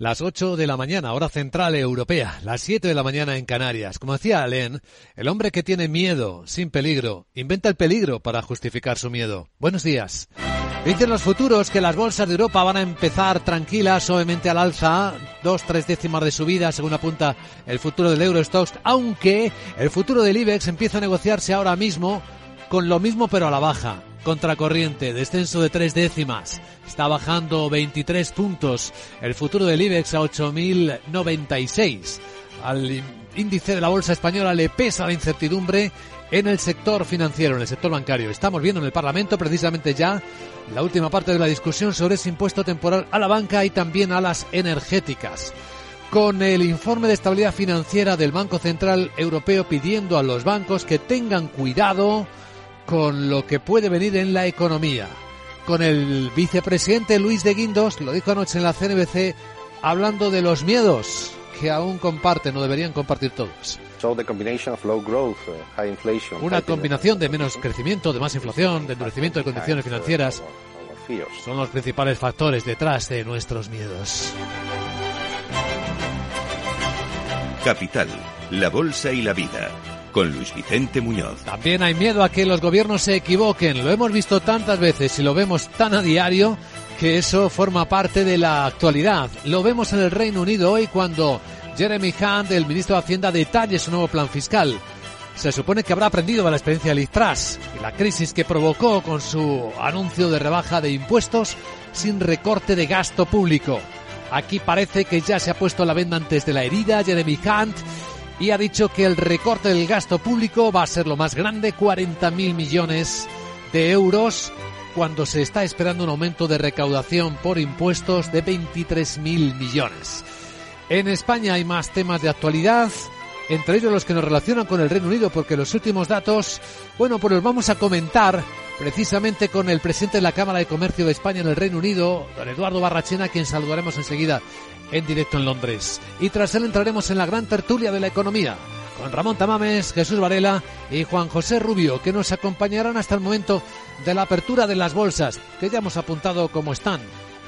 Las 8 de la mañana, hora central europea, las 7 de la mañana en Canarias. Como decía Alain, el hombre que tiene miedo sin peligro inventa el peligro para justificar su miedo. Buenos días. Dicen los futuros que las bolsas de Europa van a empezar tranquilas, suavemente al alza, dos, tres décimas de subida, según apunta el futuro del Eurostox, aunque el futuro del IBEX empieza a negociarse ahora mismo con lo mismo pero a la baja. Contracorriente, descenso de tres décimas. Está bajando 23 puntos. El futuro del IBEX a 8.096. Al índice de la bolsa española le pesa la incertidumbre en el sector financiero, en el sector bancario. Estamos viendo en el Parlamento precisamente ya la última parte de la discusión sobre ese impuesto temporal a la banca y también a las energéticas. Con el informe de estabilidad financiera del Banco Central Europeo pidiendo a los bancos que tengan cuidado con lo que puede venir en la economía. Con el vicepresidente Luis de Guindos, lo dijo anoche en la CNBC, hablando de los miedos que aún comparten o deberían compartir todos. Una combinación de menos crecimiento, de más inflación, de endurecimiento de condiciones financieras son los principales factores detrás de nuestros miedos. Capital, la bolsa y la vida con Luis Vicente Muñoz. También hay miedo a que los gobiernos se equivoquen. Lo hemos visto tantas veces y lo vemos tan a diario que eso forma parte de la actualidad. Lo vemos en el Reino Unido hoy cuando Jeremy Hunt, el ministro de Hacienda, detalle su nuevo plan fiscal. Se supone que habrá aprendido de la experiencia de Liz Truss y la crisis que provocó con su anuncio de rebaja de impuestos sin recorte de gasto público. Aquí parece que ya se ha puesto la venda antes de la herida Jeremy Hunt y ha dicho que el recorte del gasto público va a ser lo más grande, 40.000 millones de euros, cuando se está esperando un aumento de recaudación por impuestos de 23.000 millones. En España hay más temas de actualidad, entre ellos los que nos relacionan con el Reino Unido, porque los últimos datos, bueno, pues los vamos a comentar precisamente con el presidente de la Cámara de Comercio de España en el Reino Unido, don Eduardo Barrachena, quien saludaremos enseguida en directo en Londres. Y tras él entraremos en la gran tertulia de la economía con Ramón Tamames, Jesús Varela y Juan José Rubio, que nos acompañarán hasta el momento de la apertura de las bolsas, que ya hemos apuntado cómo están.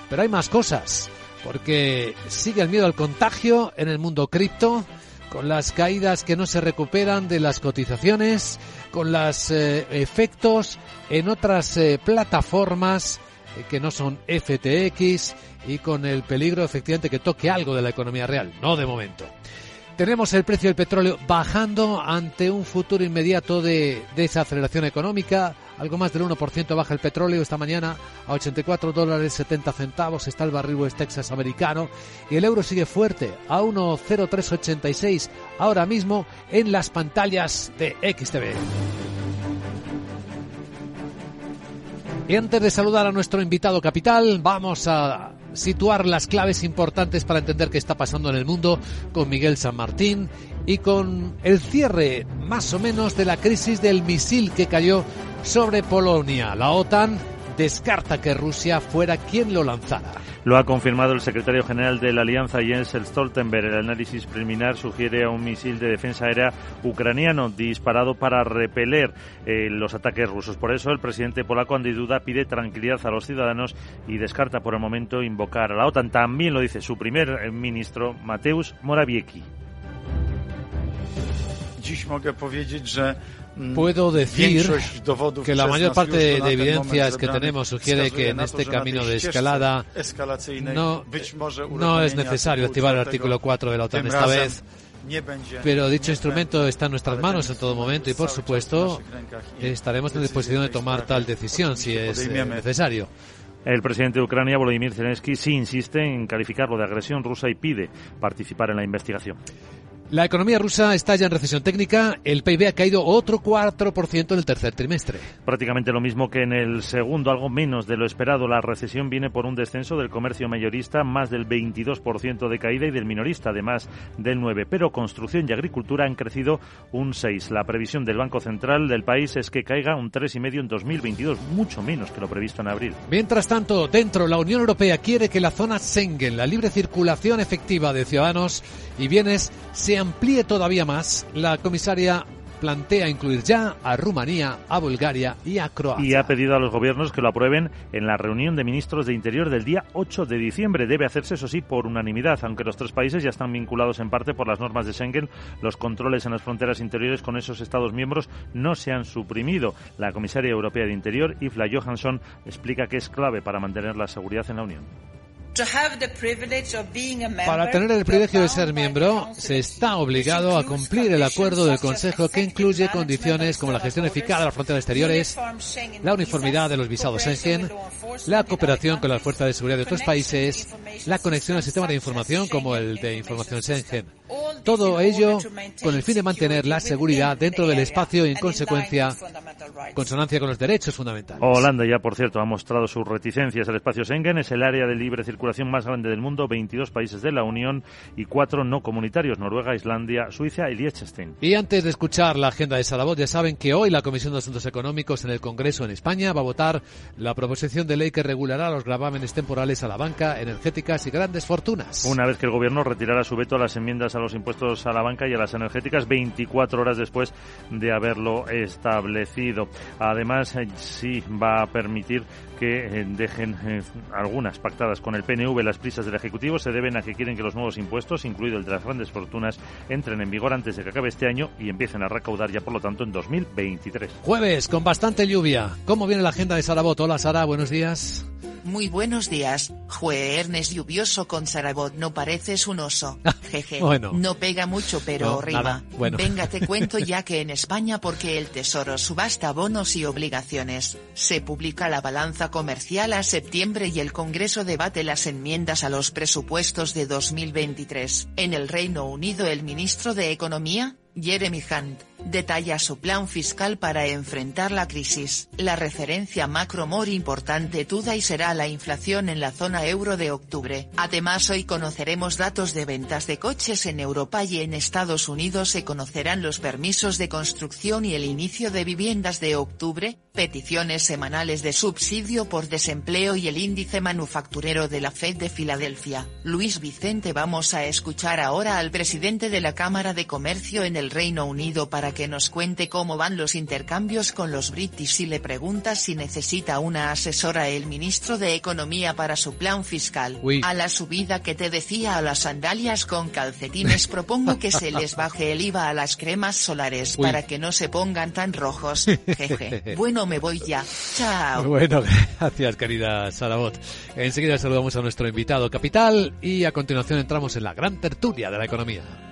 Pero hay más cosas, porque sigue el miedo al contagio en el mundo cripto, con las caídas que no se recuperan de las cotizaciones, con los eh, efectos en otras eh, plataformas que no son FTX y con el peligro efectivamente que toque algo de la economía real, no de momento. Tenemos el precio del petróleo bajando ante un futuro inmediato de desaceleración económica. Algo más del 1% baja el petróleo esta mañana a 84 dólares 70 centavos. Está el barril West Texas americano. Y el euro sigue fuerte a 1,0386 ahora mismo en las pantallas de XTV. Y antes de saludar a nuestro invitado capital, vamos a situar las claves importantes para entender qué está pasando en el mundo con Miguel San Martín y con el cierre más o menos de la crisis del misil que cayó sobre Polonia. La OTAN descarta que Rusia fuera quien lo lanzara. Lo ha confirmado el secretario general de la Alianza Jens Stoltenberg. El análisis preliminar sugiere a un misil de defensa aérea ucraniano disparado para repeler eh, los ataques rusos. Por eso el presidente polaco Andy Duda pide tranquilidad a los ciudadanos y descarta por el momento invocar a la OTAN. También lo dice su primer eh, ministro Mateusz Morawiecki. Mm, puedo decir que la mayor parte de evidencias que tenemos sugiere que en este camino de escalada no, no es necesario activar el artículo 4 de la OTAN esta vez. Pero dicho instrumento está en nuestras manos en todo momento y, por supuesto, estaremos en disposición de tomar tal decisión si es eh, necesario. El presidente de Ucrania, Volodymyr Zelensky, sí insiste en calificarlo de agresión rusa y pide participar en la investigación. La economía rusa está ya en recesión técnica. El PIB ha caído otro 4% en el tercer trimestre. Prácticamente lo mismo que en el segundo, algo menos de lo esperado. La recesión viene por un descenso del comercio mayorista, más del 22% de caída, y del minorista, además del 9%. Pero construcción y agricultura han crecido un 6%. La previsión del Banco Central del país es que caiga un 3,5% en 2022, mucho menos que lo previsto en abril. Mientras tanto, dentro, la Unión Europea quiere que la zona Schengen, la libre circulación efectiva de ciudadanos y bienes, sea amplíe todavía más. La comisaria plantea incluir ya a Rumanía, a Bulgaria y a Croacia. Y ha pedido a los gobiernos que lo aprueben en la reunión de ministros de Interior del día 8 de diciembre. Debe hacerse, eso sí, por unanimidad, aunque los tres países ya están vinculados en parte por las normas de Schengen. Los controles en las fronteras interiores con esos Estados miembros no se han suprimido. La comisaria europea de Interior, Ifla Johansson, explica que es clave para mantener la seguridad en la Unión. Para tener el privilegio de ser miembro, se está obligado a cumplir el acuerdo del Consejo que incluye condiciones como la gestión eficaz de las fronteras exteriores, la uniformidad de los visados Schengen, la cooperación con las fuerzas de seguridad de otros países, la conexión al sistema de información como el de información Schengen. Todo ello con el fin de mantener la seguridad dentro del espacio y, en consecuencia, consonancia con los derechos fundamentales. Holanda ya, por cierto, ha mostrado sus reticencias al espacio Schengen. Es el área de libre circulación más grande del mundo, 22 países de la Unión y cuatro no comunitarios, Noruega, Islandia, Suiza y Liechtenstein. Y antes de escuchar la agenda de Salabot, ya saben que hoy la Comisión de Asuntos Económicos en el Congreso en España va a votar la proposición de ley que regulará los gravámenes temporales a la banca, energéticas y grandes fortunas. Una vez que el Gobierno retirara su veto a las enmiendas a los impuestos a la banca y a las energéticas 24 horas después de haberlo establecido. Además, eh, sí va a permitir que eh, dejen eh, algunas pactadas con el PNV. Las prisas del Ejecutivo se deben a que quieren que los nuevos impuestos, incluido el de las grandes fortunas, entren en vigor antes de que acabe este año y empiecen a recaudar ya, por lo tanto, en 2023. Jueves, con bastante lluvia. ¿Cómo viene la agenda de Sarabot? Hola, Sara, buenos días. Muy buenos días. Jueves lluvioso con Sarabot, no pareces un oso. Jeje. bueno. No pega mucho, pero No, rima. nada. Bueno. Venga, te cuento ya que en España, porque el Tesoro subasta bonos y obligaciones, se publica la balanza comercial a septiembre y el Congreso debate las enmiendas a los presupuestos de 2023. En el Reino Unido, el ministro de Economía, Jeremy Hunt, detalla su plan fiscal para enfrentar la crisis. La referencia macro more importante toda y será la inflación en la zona euro de octubre. Además hoy conoceremos datos de ventas de coches en Europa y en Estados Unidos se conocerán los permisos de construcción y el inicio de viviendas de octubre, peticiones semanales de subsidio por desempleo y el índice manufacturero de la Fed de Filadelfia. Luis Vicente vamos a escuchar ahora al presidente de la Cámara de Comercio en el Reino Unido para que nos cuente cómo van los intercambios con los british y le pregunta si necesita una asesora el ministro de Economía para su plan fiscal. Uy. A la subida que te decía a las sandalias con calcetines propongo que se les baje el IVA a las cremas solares Uy. para que no se pongan tan rojos. Jeje. Bueno, me voy ya. Chao. Bueno, gracias, querida Sarabot. Enseguida saludamos a nuestro invitado capital y a continuación entramos en la gran tertulia de la economía.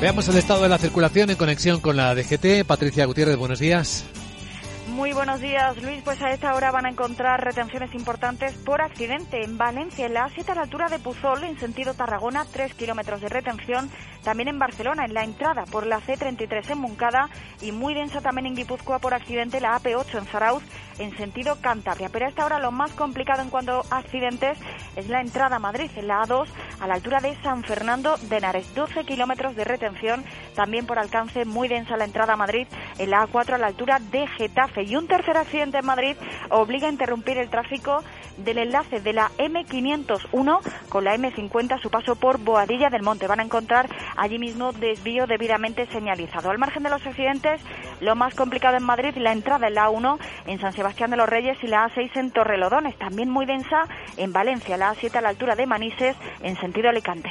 Veamos el estado de la circulación en conexión con la DGT. Patricia Gutiérrez, buenos días. Muy buenos días, Luis. Pues a esta hora van a encontrar retenciones importantes por accidente en Valencia, en la A7 a la altura de Puzol, en sentido Tarragona, 3 kilómetros de retención. También en Barcelona, en la entrada por la C33 en Moncada y muy densa también en Guipúzcoa por accidente la AP8 en Zarauz, en sentido Cantabria. Pero a esta hora lo más complicado en cuanto a accidentes es la entrada a Madrid, en la A2 a la altura de San Fernando de Henares, 12 kilómetros de retención. También por alcance muy densa la entrada a Madrid, en la A4 a la altura de Getafe. Y un tercer accidente en Madrid obliga a interrumpir el tráfico del enlace de la M501 con la M50 a su paso por Boadilla del Monte. Van a encontrar allí mismo desvío debidamente señalizado. Al margen de los accidentes, lo más complicado en Madrid, la entrada en la A1 en San Sebastián de los Reyes y la A6 en Torrelodones. También muy densa en Valencia, la A7 a la altura de Manises en sentido Alicante.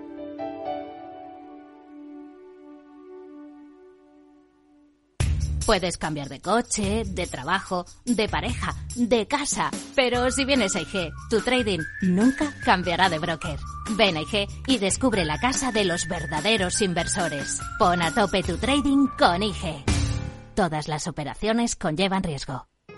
Puedes cambiar de coche, de trabajo, de pareja, de casa, pero si vienes a IG, tu trading nunca cambiará de broker. Ven a IG y descubre la casa de los verdaderos inversores. Pon a tope tu trading con IG. Todas las operaciones conllevan riesgo.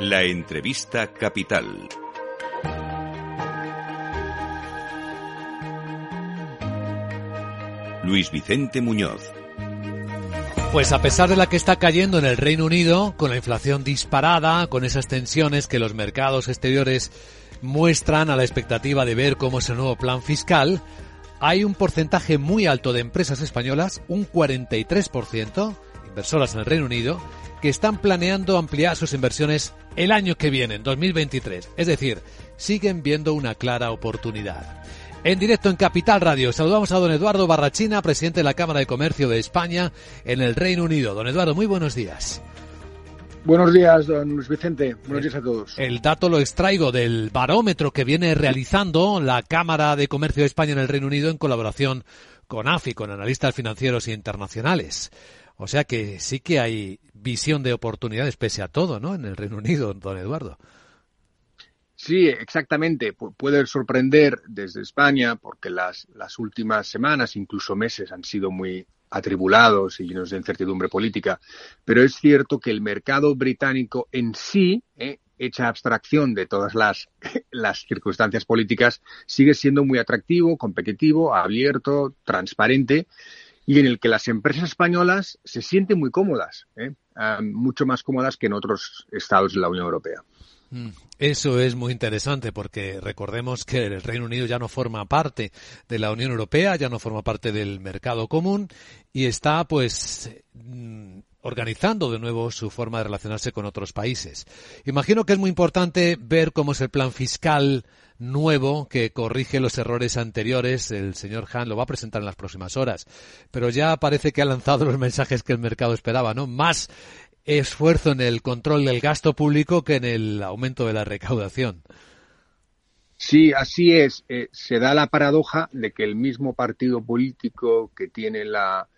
La entrevista capital. Luis Vicente Muñoz. Pues a pesar de la que está cayendo en el Reino Unido, con la inflación disparada, con esas tensiones que los mercados exteriores muestran a la expectativa de ver cómo es el nuevo plan fiscal, hay un porcentaje muy alto de empresas españolas, un 43%, inversoras en el Reino Unido, que están planeando ampliar sus inversiones el año que viene, en 2023. Es decir, siguen viendo una clara oportunidad. En directo en Capital Radio, saludamos a don Eduardo Barrachina, presidente de la Cámara de Comercio de España en el Reino Unido. Don Eduardo, muy buenos días. Buenos días, don Luis Vicente. Buenos días a todos. El dato lo extraigo del barómetro que viene realizando la Cámara de Comercio de España en el Reino Unido en colaboración con AFI, con analistas financieros internacionales. O sea que sí que hay visión de oportunidades pese a todo, ¿no? En el Reino Unido, don Eduardo. Sí, exactamente. puede sorprender desde España porque las, las últimas semanas, incluso meses, han sido muy atribulados y llenos de incertidumbre política. Pero es cierto que el mercado británico en sí, eh, hecha abstracción de todas las, las circunstancias políticas, sigue siendo muy atractivo, competitivo, abierto, transparente y en el que las empresas españolas se sienten muy cómodas, ¿eh? Ah, mucho más cómodas que en otros estados de la Unión Europea. Mm, eso es muy interesante porque recordemos que el Reino Unido ya no forma parte de la Unión Europea, ya no forma parte del mercado común y está pues mm, organizando de nuevo su forma de relacionarse con otros países. Imagino que es muy importante ver cómo es el plan fiscal nuevo que corrige los errores anteriores. El señor Han lo va a presentar en las próximas horas. Pero ya parece que ha lanzado los mensajes que el mercado esperaba, ¿no? Más esfuerzo en el control del gasto público que en el aumento de la recaudación. Sí, así es. Eh, se da la paradoja de que el mismo partido político que tiene la,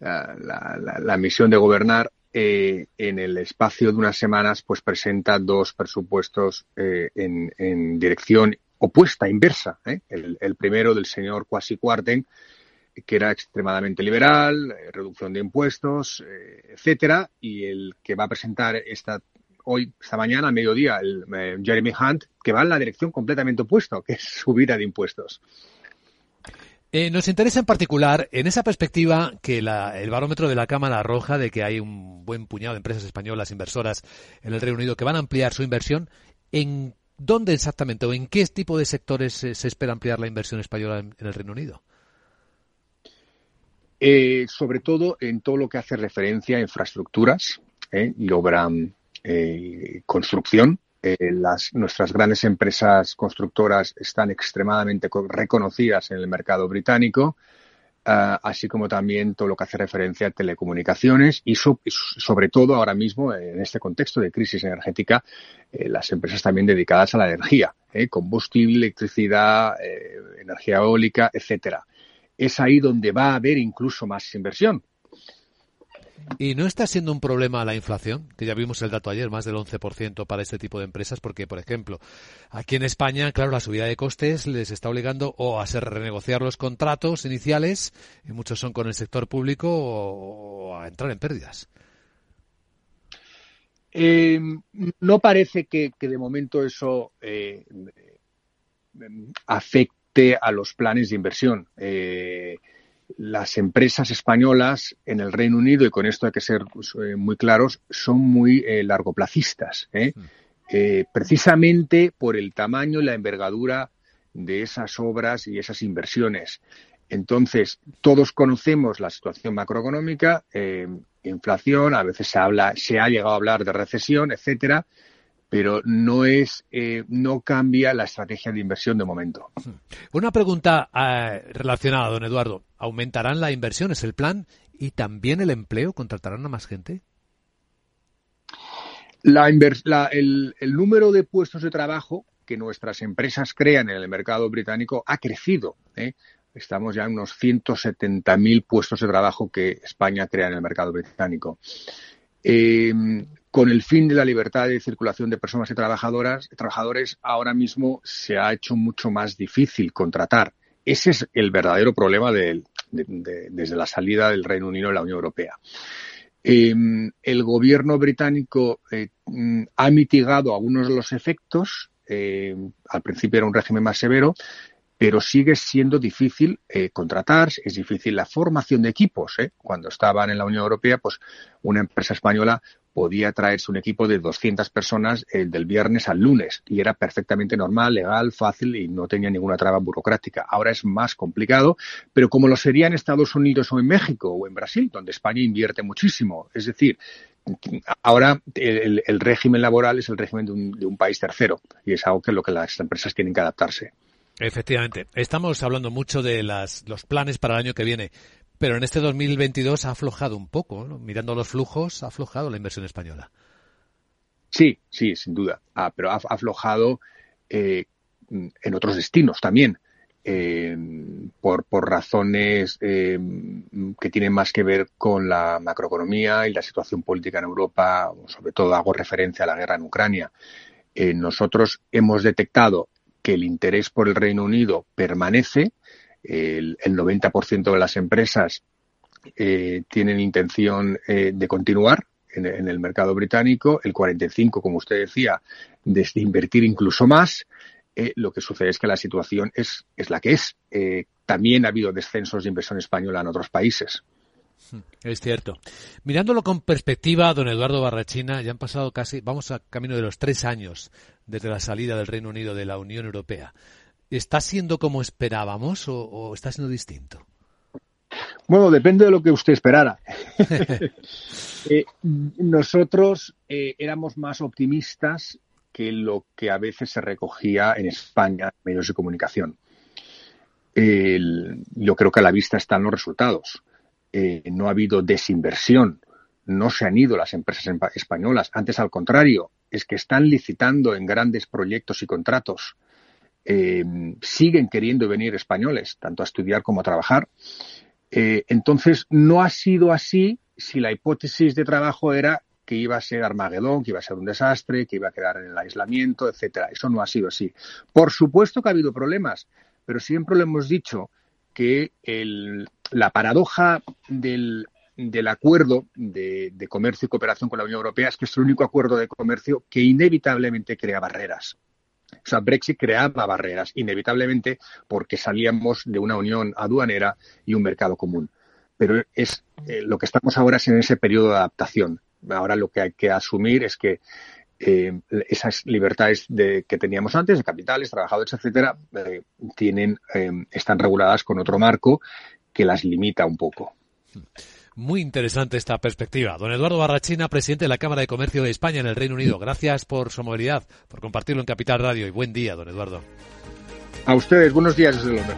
la, misión de gobernar eh, en el espacio de unas semanas pues presenta dos presupuestos eh, en, dirección opuesta, inversa. ¿eh? El, primero del señor Kwasi Kwarteng, que era extremadamente liberal, reducción de impuestos, etcétera, y el que va a presentar esta hoy, esta mañana, a mediodía, el Jeremy Hunt, que va en la dirección completamente opuesta, que es subida de impuestos. Eh, nos interesa en particular, en esa perspectiva, que el barómetro de la Cámara arroja de que hay un buen puñado de empresas españolas inversoras en el Reino Unido que van a ampliar su inversión. ¿En dónde exactamente o en qué tipo de sectores se, espera ampliar la inversión española en, el Reino Unido? Eh, sobre todo en todo lo que hace referencia a infraestructuras eh, y obra, construcción, eh, las, nuestras grandes empresas constructoras están extremadamente reconocidas en el mercado británico, ah, así como también todo lo que hace referencia a telecomunicaciones y, sobre todo ahora mismo en este contexto de crisis energética, eh, las empresas también dedicadas a la energía, eh, combustible, electricidad, energía eólica, etcétera. Es ahí donde va a haber incluso más inversión ¿Y no está siendo un problema la inflación? Que ya vimos el dato ayer, más del 11% para este tipo de empresas, porque, por ejemplo, aquí en España, claro, la subida de costes les está obligando o a hacer renegociar los contratos iniciales, y muchos son con el sector público, o, a entrar en pérdidas. Eh, no parece que, de momento eso eh, afecte a los planes de inversión. Las empresas españolas en el Reino Unido, y con esto hay que ser pues, muy claros, son muy largoplacistas. Mm. precisamente por el tamaño y la envergadura de esas obras y esas inversiones. Entonces, todos conocemos la situación macroeconómica, eh, inflación, a veces se habla, se ha llegado a hablar de recesión, etcétera, pero no es, eh, no cambia la estrategia de inversión de momento. Una pregunta eh, relacionada, don Eduardo. ¿Aumentarán la inversión, es el plan, y también el empleo? ¿Contratarán a más gente? el, número de puestos de trabajo que nuestras empresas crean en el mercado británico ha crecido. ¿eh? Estamos ya en unos 170.000 puestos de trabajo que España crea en el mercado británico. Eh, con el fin de la libertad de circulación de personas y trabajadoras, trabajadores, ahora mismo se ha hecho mucho más difícil contratar. Ese es el verdadero problema desde la salida del Reino Unido de la Unión Europea. Eh, el gobierno británico eh, ha mitigado algunos de los efectos. al principio era un régimen más severo, pero sigue siendo difícil eh, contratar, es difícil la formación de equipos. ¿eh? Cuando estaban en la Unión Europea, pues una empresa española podía traerse un equipo de 200 personas el del viernes al lunes y era perfectamente normal, legal, fácil y no tenía ninguna traba burocrática. Ahora es más complicado, pero como lo sería en Estados Unidos o en México o en Brasil, donde España invierte muchísimo. Es decir, ahora el, régimen laboral es el régimen de un, de un, país tercero y es algo que lo que las empresas tienen que adaptarse. Efectivamente. Estamos hablando mucho de las, los planes para el año que viene, pero en este 2022 ha aflojado un poco. Mirando los flujos, ha aflojado la inversión española. Sí, sí, sin duda. Ah, pero ha aflojado eh, en otros destinos también. Eh, por, por, razones eh, que tienen más que ver con la macroeconomía y la situación política en Europa, sobre todo hago referencia a la guerra en Ucrania. nosotros hemos detectado que el interés por el Reino Unido permanece. El, 90% de las empresas eh, tienen intención eh, de continuar en, el mercado británico, el 45%, como usted decía, de, invertir incluso más. Eh, lo que sucede es que la situación es, es la que es. también ha habido descensos de inversión española en otros países. Es cierto. Mirándolo con perspectiva, don Eduardo Barrachina, ya han pasado casi, vamos a camino de los tres años desde la salida del Reino Unido de la Unión Europea. ¿Está siendo como esperábamos o, está siendo distinto? Bueno, depende de lo que usted esperara. Eh, nosotros eh, éramos más optimistas que lo que a veces se recogía en España en medios de comunicación. yo creo que a la vista están los resultados. Eh, no ha habido desinversión, no se han ido las empresas españolas. Antes, al contrario, es que están licitando en grandes proyectos y contratos. Eh, siguen queriendo venir españoles, tanto a estudiar como a trabajar. Eh, entonces, no ha sido así si la hipótesis de trabajo era que iba a ser Armagedón, que iba a ser un desastre, que iba a quedar en el aislamiento, etcétera. Eso no ha sido así. Por supuesto que ha habido problemas, pero siempre lo hemos dicho que la paradoja del, acuerdo de, comercio y cooperación con la Unión Europea es que es el único acuerdo de comercio que inevitablemente crea barreras. O sea, Brexit creaba barreras, inevitablemente, porque salíamos de una unión aduanera y un mercado común. Pero es eh, lo que estamos ahora es en ese periodo de adaptación. Ahora lo que hay que asumir es que eh, esas libertades de, que teníamos antes, de capitales, trabajadores, etcétera, eh, tienen, están reguladas con otro marco que las limita un poco. Muy interesante esta perspectiva. Don Eduardo Barrachina, presidente de la Cámara de Comercio de España en el Reino Unido. Gracias por su movilidad, por compartirlo en Capital Radio y buen día, don Eduardo. A ustedes, buenos días desde Londres.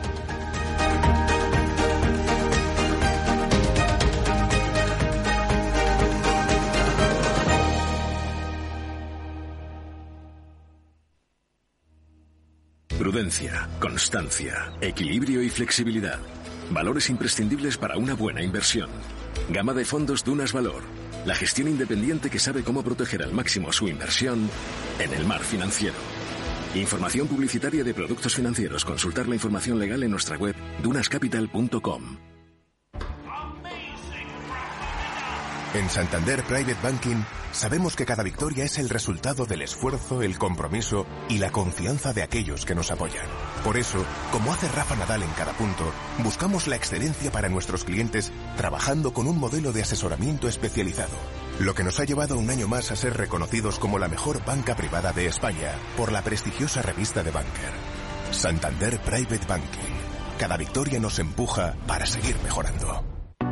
Prudencia, constancia, equilibrio y flexibilidad. Valores imprescindibles para una buena inversión. Gama de fondos Dunas Valor. La gestión independiente que sabe cómo proteger al máximo su inversión en el mar financiero. Información publicitaria de productos financieros. Consultar la información legal en nuestra web dunascapital.com. En Santander Private Banking sabemos que cada victoria es el resultado del esfuerzo, el compromiso y la confianza de aquellos que nos apoyan. Por eso, como hace Rafa Nadal en cada punto, buscamos la excelencia para nuestros clientes trabajando con un modelo de asesoramiento especializado, lo que nos ha llevado un año más a ser reconocidos como la mejor banca privada de España por la prestigiosa revista de Banker. Santander Private Banking. Cada victoria nos empuja para seguir mejorando.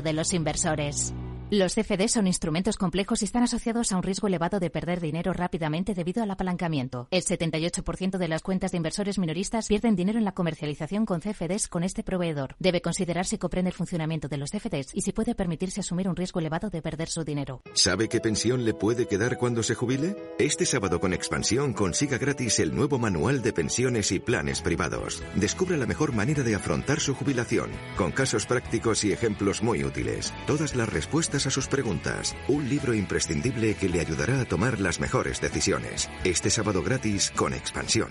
de los inversores. Los CFD son instrumentos complejos y están asociados a un riesgo elevado de perder dinero rápidamente debido al apalancamiento. El 78% de las cuentas de inversores minoristas pierden dinero en la comercialización con CFDs con este proveedor. Debe considerar si comprende el funcionamiento de los CFDs y si puede permitirse asumir un riesgo elevado de perder su dinero. ¿Sabe qué pensión le puede quedar cuando se jubile? Este sábado con Expansión consiga gratis el nuevo manual de pensiones y planes privados. Descubre la mejor manera de afrontar su jubilación, con casos prácticos y ejemplos muy útiles. Todas las respuestas a sus preguntas. Un libro imprescindible que le ayudará a tomar las mejores decisiones. Este sábado gratis con Expansión.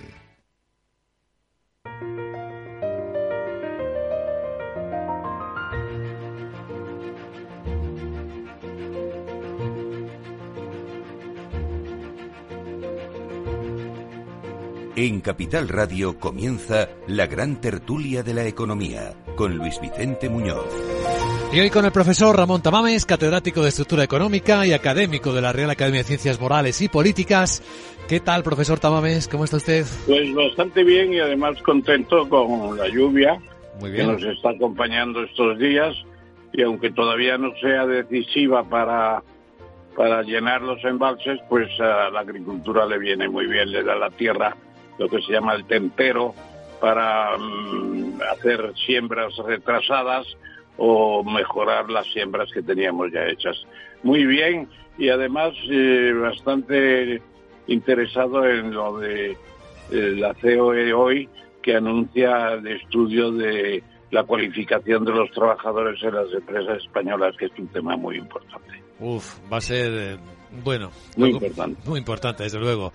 En Capital Radio comienza la gran tertulia de la economía con Luis Vicente Muñoz. Y hoy con el profesor Ramón Tamames, catedrático de Estructura Económica y académico de la Real Academia de Ciencias Morales y Políticas. ¿Qué tal, profesor Tamames? ¿Cómo está usted? Pues bastante bien y además contento con la lluvia Muy que bien. nos está acompañando estos días y aunque todavía no sea decisiva para, para llenar los embalses, pues a la agricultura le viene muy bien, le da la tierra lo que se llama el tempero para mm, hacer siembras retrasadas o mejorar las siembras que teníamos ya hechas. Muy bien y además eh, bastante interesado en lo de eh, la COE hoy que anuncia el estudio de la cualificación de los trabajadores en las empresas españolas, que es un tema muy importante. Uf, va a ser, eh, bueno, Muy algo- importante. Muy importante, desde luego.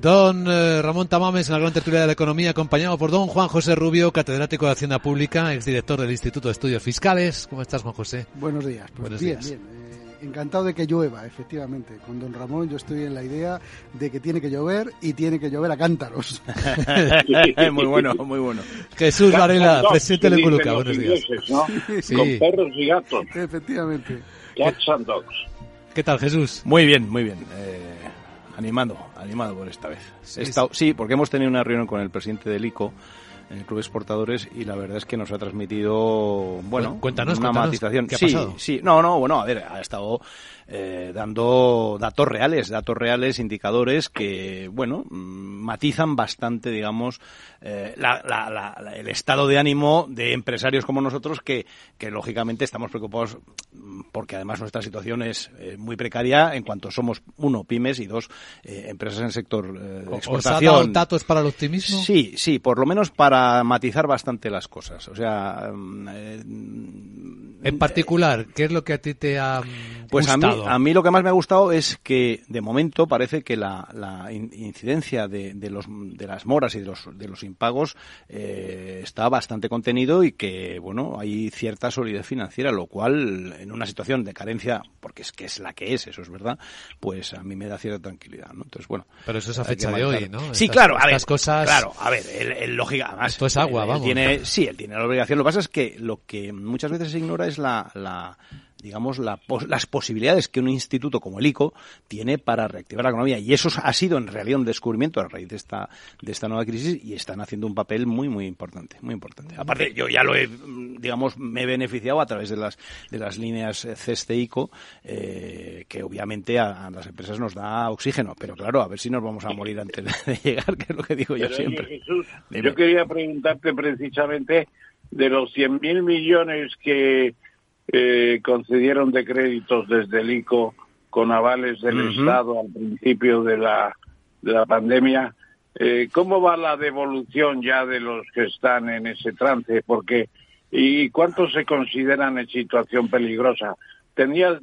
Don eh, Ramón Tamames, en la gran tertulia de la economía, acompañado por don Juan José Rubio, catedrático de Hacienda Pública, exdirector del Instituto de Estudios Fiscales. ¿Cómo estás, Juan José? Buenos días. Pues Buenos bien, días. bien. Eh, encantado de que llueva, efectivamente. Con don Ramón yo estoy en la idea de que tiene que llover y tiene que llover a cántaros. muy bueno, muy bueno. Jesús Varela, presidente de Buenos días. ingleses, ¿no? Sí. Con perros y gatos. Efectivamente. Cats and dogs. ¿Qué tal, Jesús? Muy bien, muy bien. Eh, animado, animado por esta vez. Sí, He estado- sí, porque hemos tenido una reunión con el presidente del ICO en el Club Exportadores y la verdad es que nos ha transmitido, bueno, Cu- cuéntanos, una cuéntanos, matización. ¿qué ha sí, pasado? sí, no, no, bueno, a ver, ha estado eh, dando datos reales, datos reales, indicadores que, bueno, mm, matizan bastante, digamos, eh, la- la- la- la- el estado de ánimo de empresarios como nosotros que, que lógicamente estamos preocupados mm, porque además nuestra situación es eh, muy precaria en cuanto somos, uno, pymes y dos, eh, empresas en el sector eh, de ¿Os ha dado exportación. datos para el optimismo? Sí, sí, por lo menos para matizar bastante las cosas. O sea, En particular, ¿qué es lo que a ti te ha pues a mí, a mí lo que más me ha gustado es que de momento parece que la, la in- incidencia de, de los, de las moras y de los, de los impagos eh, está bastante contenido y que bueno hay cierta solidez financiera, lo cual en una situación de carencia, porque es que es la que es, eso es verdad, pues a mí me da cierta tranquilidad. ¿no? Entonces bueno. Pero eso es a fecha de hoy, ¿no? Sí, Estas- claro, a ver, cosas- claro, a ver, el, el lógica, además, Esto es agua, él vamos. Tiene, sí, él tiene la obligación. Lo que pasa es que lo que muchas veces se ignora es la, la digamos, la las posibilidades que un instituto como el ICO tiene para reactivar la economía. Y eso ha sido en realidad un descubrimiento a raíz de esta, de esta nueva crisis y están haciendo un papel muy, muy importante, muy importante. Aparte, yo ya lo he, digamos, me he beneficiado a través de las, de las líneas eh, CESTE ICO, eh, que obviamente a, a las empresas nos da oxígeno. Pero claro, a ver si nos vamos a morir antes de llegar, que es lo que digo yo Pero, siempre. Jesús, yo quería preguntarte precisamente de los 100.000 millones que eh, concedieron de créditos desde el ICO con avales del Estado al principio de la, de la pandemia. Eh, ¿Cómo va la devolución ya de los que están en ese trance? Porque ¿Y cuántos se consideran en situación peligrosa? tenía,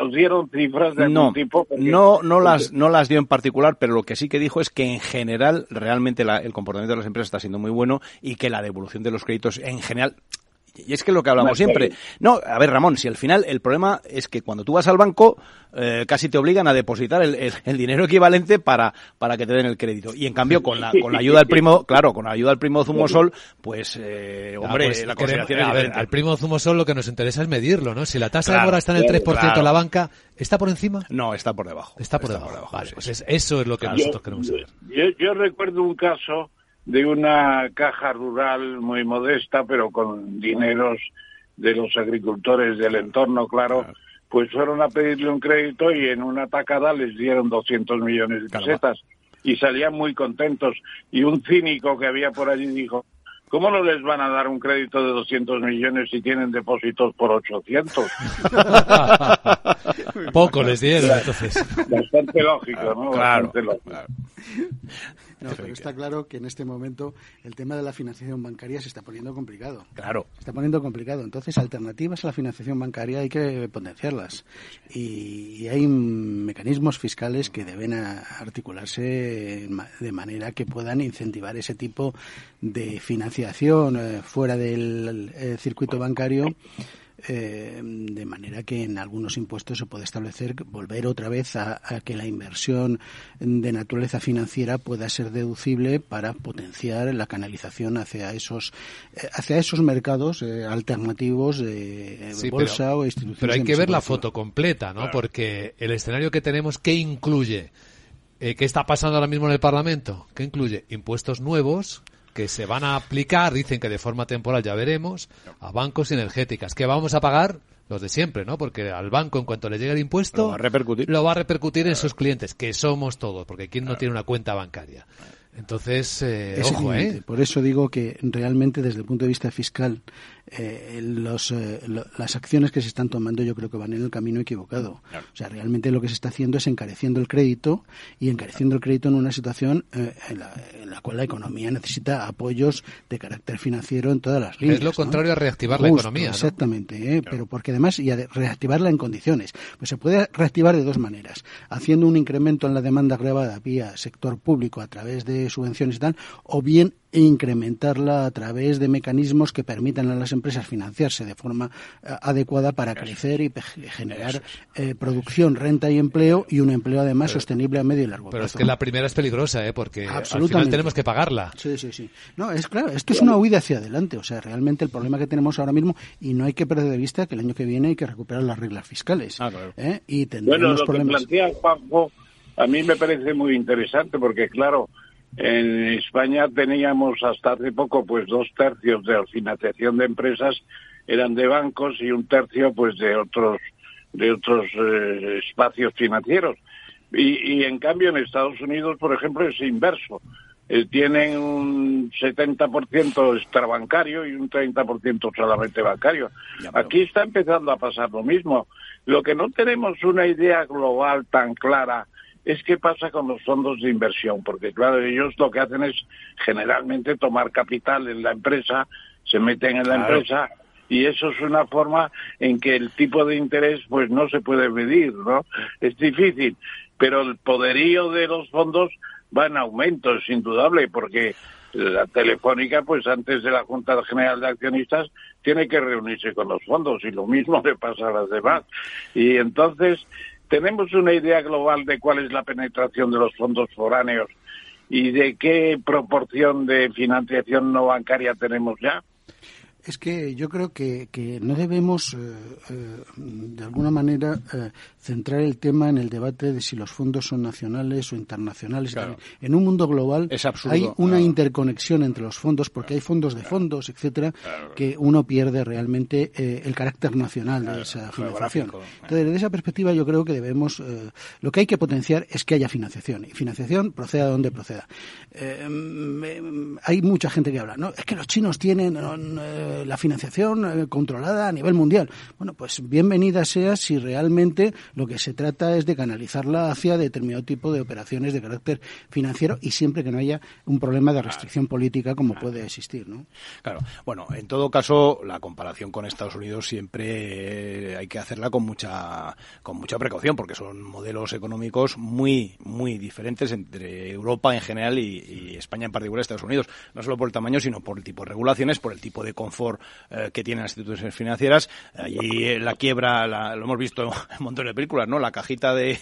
¿Os dieron cifras de algún tipo? No, no las, no las dio en particular, pero lo que sí que dijo es que en general realmente el comportamiento de las empresas está siendo muy bueno y que la devolución de los créditos en general y es que lo que hablamos siempre. No, a ver, Ramón, si al final el problema es que cuando tú vas al banco eh, casi te obligan a depositar el, dinero equivalente para, para que te den el crédito. Y en cambio, con la, con la ayuda del primo, claro, con la ayuda del primo Zumosol, pues, eh, ah, hombre, pues la consideración es A ver, al primo Zumosol lo que nos interesa es medirlo, ¿no? Si la tasa de mora está en el 3% en la banca, ¿está por encima? No, está por debajo. Está por debajo. vale, pues eso es lo que nosotros queremos saber. yo recuerdo un caso de una caja rural muy modesta, pero con dineros de los agricultores del entorno, claro, pues fueron a pedirle un crédito y en una tacada les dieron 200 millones de pesetas y salían muy contentos. Y un cínico que había por allí dijo, ¿Cómo no les van a dar un crédito de 200 millones si tienen depósitos por 800? Poco les dieron, entonces. Bastante lógico, ¿no? Claro, No, pero está claro que en este momento el tema de la financiación bancaria se está poniendo complicado. Claro. Se está poniendo complicado. Entonces, alternativas a la financiación bancaria hay que potenciarlas. Y, hay mecanismos fiscales que deben articularse de manera que puedan incentivar ese tipo de financiación eh, fuera del eh, circuito bancario eh, de manera que en algunos impuestos se puede establecer volver otra vez a, que la inversión de naturaleza financiera pueda ser deducible para potenciar la canalización hacia esos eh, hacia esos mercados eh, alternativos de bolsa o instituciones. Pero hay que ver la foto completa, ¿no? Porque el escenario que tenemos, ¿qué incluye? ¿Qué está pasando ahora mismo en el Parlamento? ¿Qué incluye? Impuestos nuevos que se van a aplicar, dicen que de forma temporal ya veremos, a bancos y energéticas. ¿Qué vamos a pagar? Los de siempre, ¿no? Porque al banco, en cuanto le llegue el impuesto, lo va a repercutir, lo va a repercutir en sus clientes, que somos todos, porque ¿quién no tiene una cuenta bancaria? Entonces, eh, ojo, ¿eh? Por eso digo que realmente desde el punto de vista fiscal eh, los, eh, las acciones que se están tomando yo creo que van en el camino equivocado. O sea, realmente lo que se está haciendo es encareciendo el crédito y encareciendo el crédito en una situación eh, en, la, cual la economía necesita apoyos de carácter financiero en todas las líneas. Es lo contrario a reactivar la economía. Exactamente, pero porque además, y a reactivarla en condiciones. Pues se puede reactivar de dos maneras. Haciendo un incremento en la demanda grabada vía sector público a través de subvenciones y tal, o bien incrementarla a través de mecanismos que permitan a las empresas financiarse de forma eh, adecuada para crecer y generar eh, producción, renta y empleo y un empleo además sostenible a medio y largo plazo. Pero es que la primera es peligrosa, ¿eh? porque al final tenemos que pagarla. Sí, sí, sí. No, es claro, esto es una huida hacia adelante. O sea, realmente el problema que tenemos ahora mismo, y no hay que perder de vista que el año que viene hay que recuperar las reglas fiscales. Ah, ¿eh? Y bueno, lo problemas. que plantea Juanjo a mí me parece muy interesante porque, claro, en España teníamos hasta hace poco pues dos tercios de la financiación de empresas eran de bancos y un tercio pues de otros de otros eh, espacios financieros. Y, en cambio en Estados Unidos, por ejemplo, es inverso. Eh, tienen un 70% extrabancario y un 30% solamente bancario. Aquí está empezando a pasar lo mismo. Lo que no tenemos una idea global tan clara es qué pasa con los fondos de inversión, porque claro, ellos lo que hacen es generalmente tomar capital en la empresa, se meten en la empresa y eso es una forma en que el tipo de interés pues no se puede medir, ¿no? Es difícil, pero el poderío de los fondos va en aumento, es indudable, porque la Telefónica, pues antes de la Junta General de Accionistas, tiene que reunirse con los fondos y lo mismo le pasa a las demás. Y entonces, ¿Tenemos una idea global de cuál es la penetración de los fondos foráneos y de qué proporción de financiación no bancaria tenemos ya? Es que yo creo que, no debemos, eh, eh, de alguna manera, eh, centrar el tema en el debate de si los fondos son nacionales o internacionales. En un mundo global hay una interconexión entre los fondos, porque hay fondos de fondos, etcétera, que uno pierde realmente el carácter nacional de esa financiación. Entonces, desde esa perspectiva, yo creo que debemos, lo que hay que potenciar es que haya financiación. Y financiación proceda de donde proceda. hay mucha gente que habla, ¿no? Es que los chinos tienen eh, la financiación eh, controlada a nivel mundial. Bueno, pues bienvenida sea si realmente lo que se trata es de canalizarla hacia determinado tipo de operaciones de carácter financiero y siempre que no haya un problema de restricción política como puede existir, ¿no? Claro. Bueno, en todo caso, la comparación con Estados Unidos siempre eh, hay que hacerla con mucha con mucha precaución porque son modelos económicos muy muy diferentes entre Europa en general y, España en particular, Estados Unidos, no solo por el tamaño sino por el tipo de regulaciones, por el tipo de confort eh, que tienen las instituciones financieras. Allí la quiebra, lo hemos visto en un montón de películas, ¿no? La cajita de,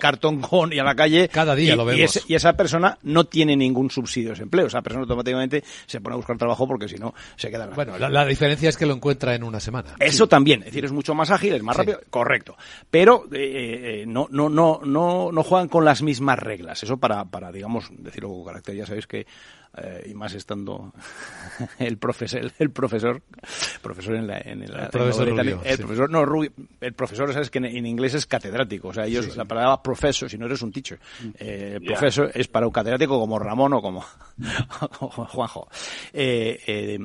cartón con y a la calle. Cada día lo vemos. Y, esa persona no tiene ningún subsidio de desempleo. Esa persona automáticamente se pone a buscar trabajo porque si no se queda en la Bueno, la, diferencia es que lo encuentra en una semana. Eso también, es decir, es mucho más ágil, es más rápido, correcto. Pero eh, eh, no, no, no, no, no juegan con las mismas reglas. Eso para, para digamos, decirlo con carácter. Ya sabéis que eh, y más estando el profesor, el profesor, profesor en, la, en el, el profesor, el profesor no Rubio, el profesor sabes que en, inglés es catedrático, o sea ellos la palabra profesor, si no eres un teacher, eh, profesor es para un catedrático como Ramón o como, Juanjo. Eh, eh,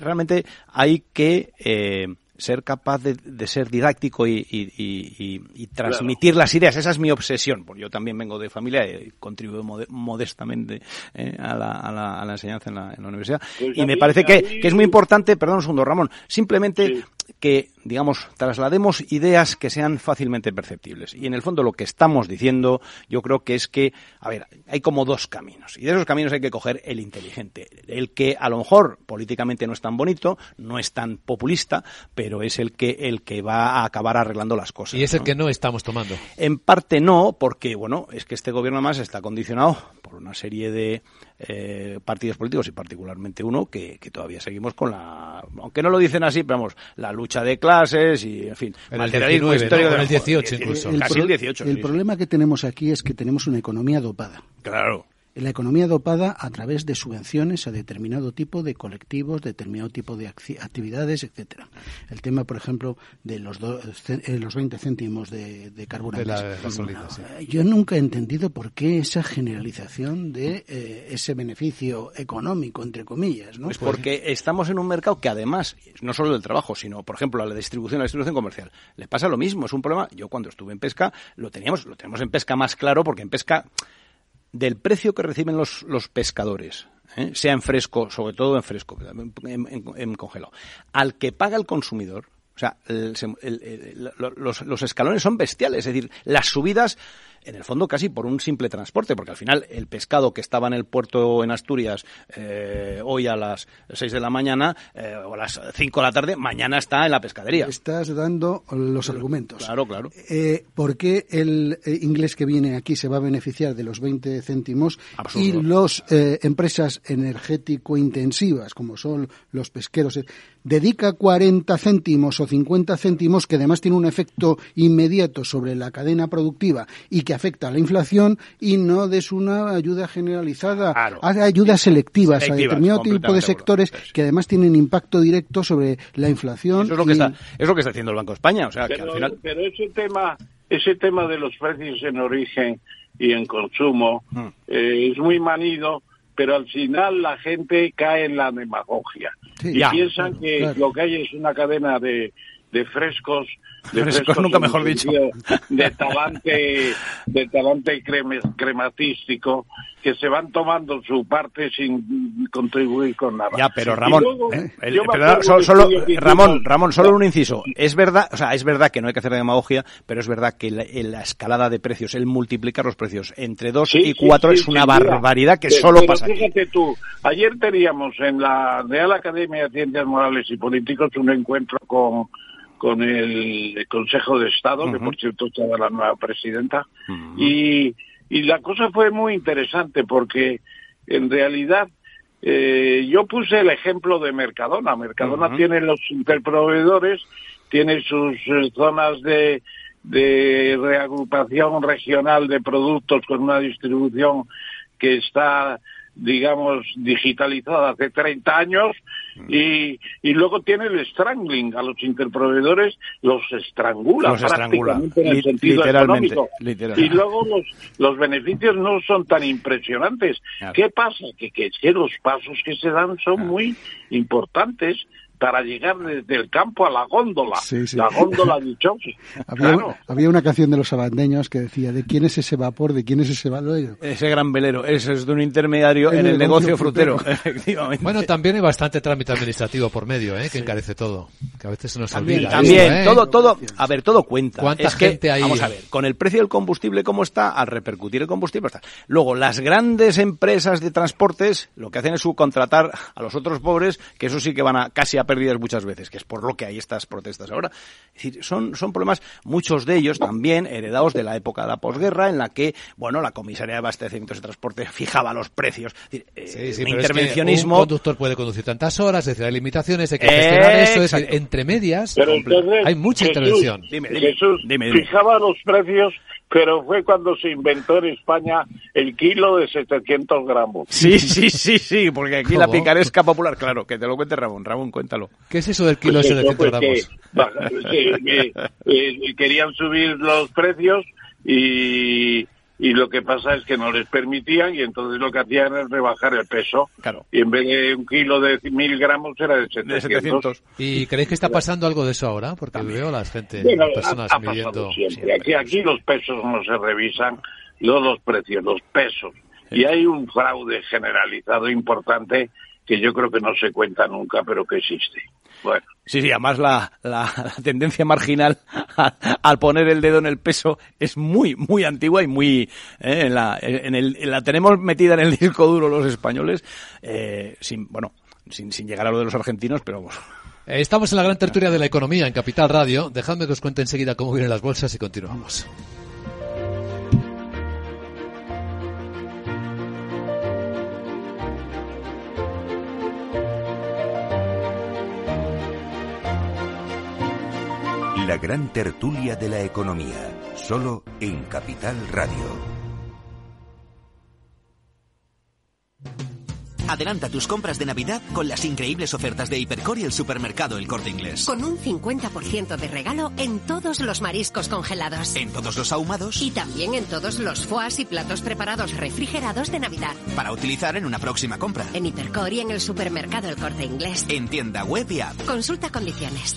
realmente hay que eh, ser capaz de, ser didáctico y, transmitir las ideas. Esa es mi obsesión. Porque yo también vengo de familia y contribuyo modestamente eh, a, la, enseñanza en la, universidad. Pues y me parece que, es muy importante, perdón un segundo, Ramón, simplemente que, digamos, traslademos ideas que sean fácilmente perceptibles. Y en el fondo lo que estamos diciendo, yo creo que es que, a ver, hay como dos caminos. Y de esos caminos hay que coger el inteligente. El que a lo mejor políticamente no es tan bonito, no es tan populista, pero es el que, el que va a acabar arreglando las cosas. Y es el que no estamos tomando. En parte no, porque, bueno, es que este gobierno más está condicionado por una serie de eh, partidos políticos y particularmente uno que, todavía seguimos con la, aunque no lo dicen así, pero vamos, la lucha de clases y, en fin, el materialismo histórico del 18 incluso. El, el, 18, el problema que tenemos aquí es que tenemos una economía dopada. Claro la economía dopada a través de subvenciones a determinado tipo de colectivos, determinado tipo de actividades, etcétera. El tema, por ejemplo, de los, eh, los 20 céntimos de, de carburantes. Eh, yo nunca he entendido por qué esa generalización de eh, ese beneficio económico, entre comillas. ¿no? Pues porque estamos en un mercado que además, no solo del trabajo, sino, por ejemplo, a la distribución, a la distribución comercial, le pasa lo mismo. Es un problema. Yo cuando estuve en pesca lo teníamos, lo tenemos en pesca más claro porque en pesca del precio que reciben los, los pescadores, ¿eh? sea en fresco, sobre todo en fresco, en, congelado, al que paga el consumidor, o sea, los, los, escalones son bestiales, es decir, las subidas en el fondo casi por un simple transporte, porque al final el pescado que estaba en el puerto en Asturias eh, hoy a las 6 de la mañana eh, o a las 5 de la tarde, mañana está en la pescadería. Estás dando los argumentos. Claro, claro. Eh, ¿Por qué el eh, inglés que viene aquí se va a beneficiar de los 20 céntimos y las empresas energético-intensivas, como son los pesqueros, dedica 40 céntimos o 50 céntimos, que además tiene un efecto inmediato sobre la cadena productiva y que afecta a la inflación y no des una ayuda generalizada, hace ayudas selectivas, a determinado tipo de sectores que además tienen impacto directo sobre la inflación. Eso es lo que está, es lo que está haciendo el Banco de España, o sea, pero, que al final... pero ese tema, ese tema de los precios en origen y en consumo hmm. eh, es muy manido pero al final la gente cae en la demagogia. Y piensan que lo que hay es una cadena de, de frescos de nunca mejor dicho. de talante de talante crematístico que se van tomando su parte sin contribuir con nada. Ya pero Ramón eh, solo, Ramón Ramón solo un inciso. Es verdad o sea es verdad que no hay que hacer demagogia pero es verdad que la, escalada de precios el multiplicar los precios entre dos y cuatro es una barbaridad que solo pasa fíjate tú ayer teníamos en la Real Academia de Ciencias Morales y Políticos un encuentro con con el Consejo de Estado, que por cierto estaba la nueva presidenta, y, y la cosa fue muy interesante porque en realidad eh, yo puse el ejemplo de Mercadona. Mercadona tiene los interproveedores, tiene sus eh, zonas de, de reagrupación regional de productos con una distribución que está, digamos, digitalizada hace 30 años y, y luego tiene el strangling, a los interproveedores los estrangula Los estrangula, prácticamente en el sentido literalmente, económico. literal. Y luego los, los beneficios no son tan impresionantes. ¿Qué pasa? Que, que los pasos que se dan son muy importantes para llegar desde el campo a la góndola, Sí, sí. la góndola dichosa. Había, Claro. había una canción de los sabandeños que decía, ¿de quién es ese vapor? ¿De quién es ese valor? Ese gran velero, ese es de un intermediario en, En el, negocio frutero, frutero. efectivamente. Bueno, también hay bastante trámite administrativo por medio, ¿eh? que encarece todo. Que a veces se nos También, olvida. también, esto, ¿eh? todo, todo, a ver, todo cuenta. ¿Cuánta es que, gente hay? Vamos a ver, con el precio del combustible como está, al repercutir el combustible está. Luego, las grandes empresas de transportes lo que hacen es subcontratar a los otros pobres, que eso sí que van a casi a pérdidas muchas veces, que es por lo que hay estas protestas ahora. Es decir, son, son problemas, muchos de ellos también heredados de la época de la posguerra, en la que, bueno, la comisaría de abastecimientos de transporte fijaba los precios. Es decir, eh, Sí, sí, un pero es que intervencionismo. un conductor puede conducir tantas horas, es decir, hay limitaciones, hay que gestionar eso, es entre medias Pero entonces, hay mucha Jesús, intervención. Jesús fijaba los precios, pero fue cuando se inventó en España el kilo de 700 gramos. Sí, sí, sí, sí, porque aquí la picaresca popular, claro, que te lo cuente Ramón. Ramón, cuéntalo. ¿Qué es eso del kilo Pues de eso, 700 pues que gramos? baja- que- que, querían subir los precios y, y lo que pasa es que no les permitían y entonces lo que hacían es rebajar el peso. Y en vez de un kilo de mil gramos era de 700. ¿Y creéis que está pasando algo de eso ahora? Porque veo a la gente, Bueno, personas ha, ha midiendo. siempre. Aquí, aquí los pesos no se revisan, no los precios, los pesos. Y hay un fraude generalizado importante que yo creo que no se cuenta nunca, pero que existe. Bueno. Sí, sí, además la, la, la tendencia marginal a- al poner el dedo en el peso es muy, muy antigua y muy... eh, en la, en el, en la tenemos metida en el disco duro los españoles, eh, sin, bueno, sin, sin llegar a lo de los argentinos, pero bueno. Eh, Estamos en la gran tertulia de la economía en Capital Radio. Dejadme que os cuente enseguida cómo vienen las bolsas y continuamos. La gran tertulia de la economía, solo en Capital Radio. Adelanta tus compras de Navidad con las increíbles ofertas de Hipercor y el supermercado El Corte Inglés. Con un 50% de regalo en todos los mariscos congelados. En todos los ahumados. Y también en todos los foies y platos preparados refrigerados de Navidad. Para utilizar en una próxima compra. En Hipercor y en el supermercado El Corte Inglés. En tienda web y app. Consulta condiciones.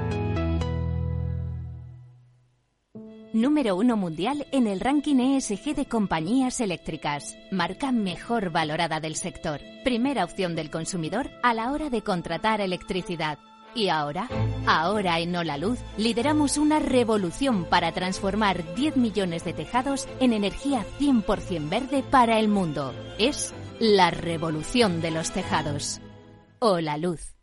Número uno mundial en el ranking ESG de compañías eléctricas. Marca mejor valorada del sector. Primera opción del consumidor a la hora de contratar electricidad. Y ahora, ahora en Ola Luz, lideramos una revolución para transformar 10 millones de tejados en energía 100% verde para el mundo. Es la revolución de los tejados. Ola Luz.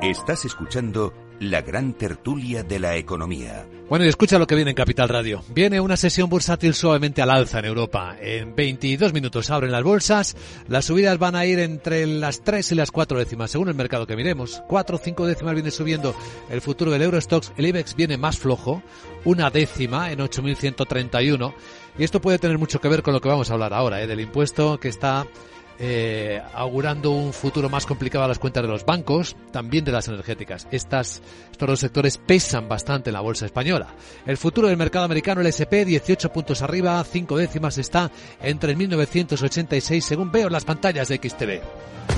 Estás escuchando la gran tertulia de la economía. Bueno, y escucha lo que viene en Capital Radio. Viene una sesión bursátil suavemente al alza en Europa. En 22 minutos abren las bolsas. Las subidas van a ir entre las 3 y las 4 décimas, según el mercado que miremos. 4 o 5 décimas viene subiendo el futuro del Eurostox. El IBEX viene más flojo, una décima en 8.131. Y esto puede tener mucho que ver con lo que vamos a hablar ahora, ¿eh? del impuesto que está eh, augurando un futuro más complicado a las cuentas de los bancos, también de las energéticas. Estas, estos dos sectores pesan bastante en la bolsa española. El futuro del mercado americano, el SP, 18 puntos arriba, 5 décimas, está entre el 1986, según veo en las pantallas de XTV.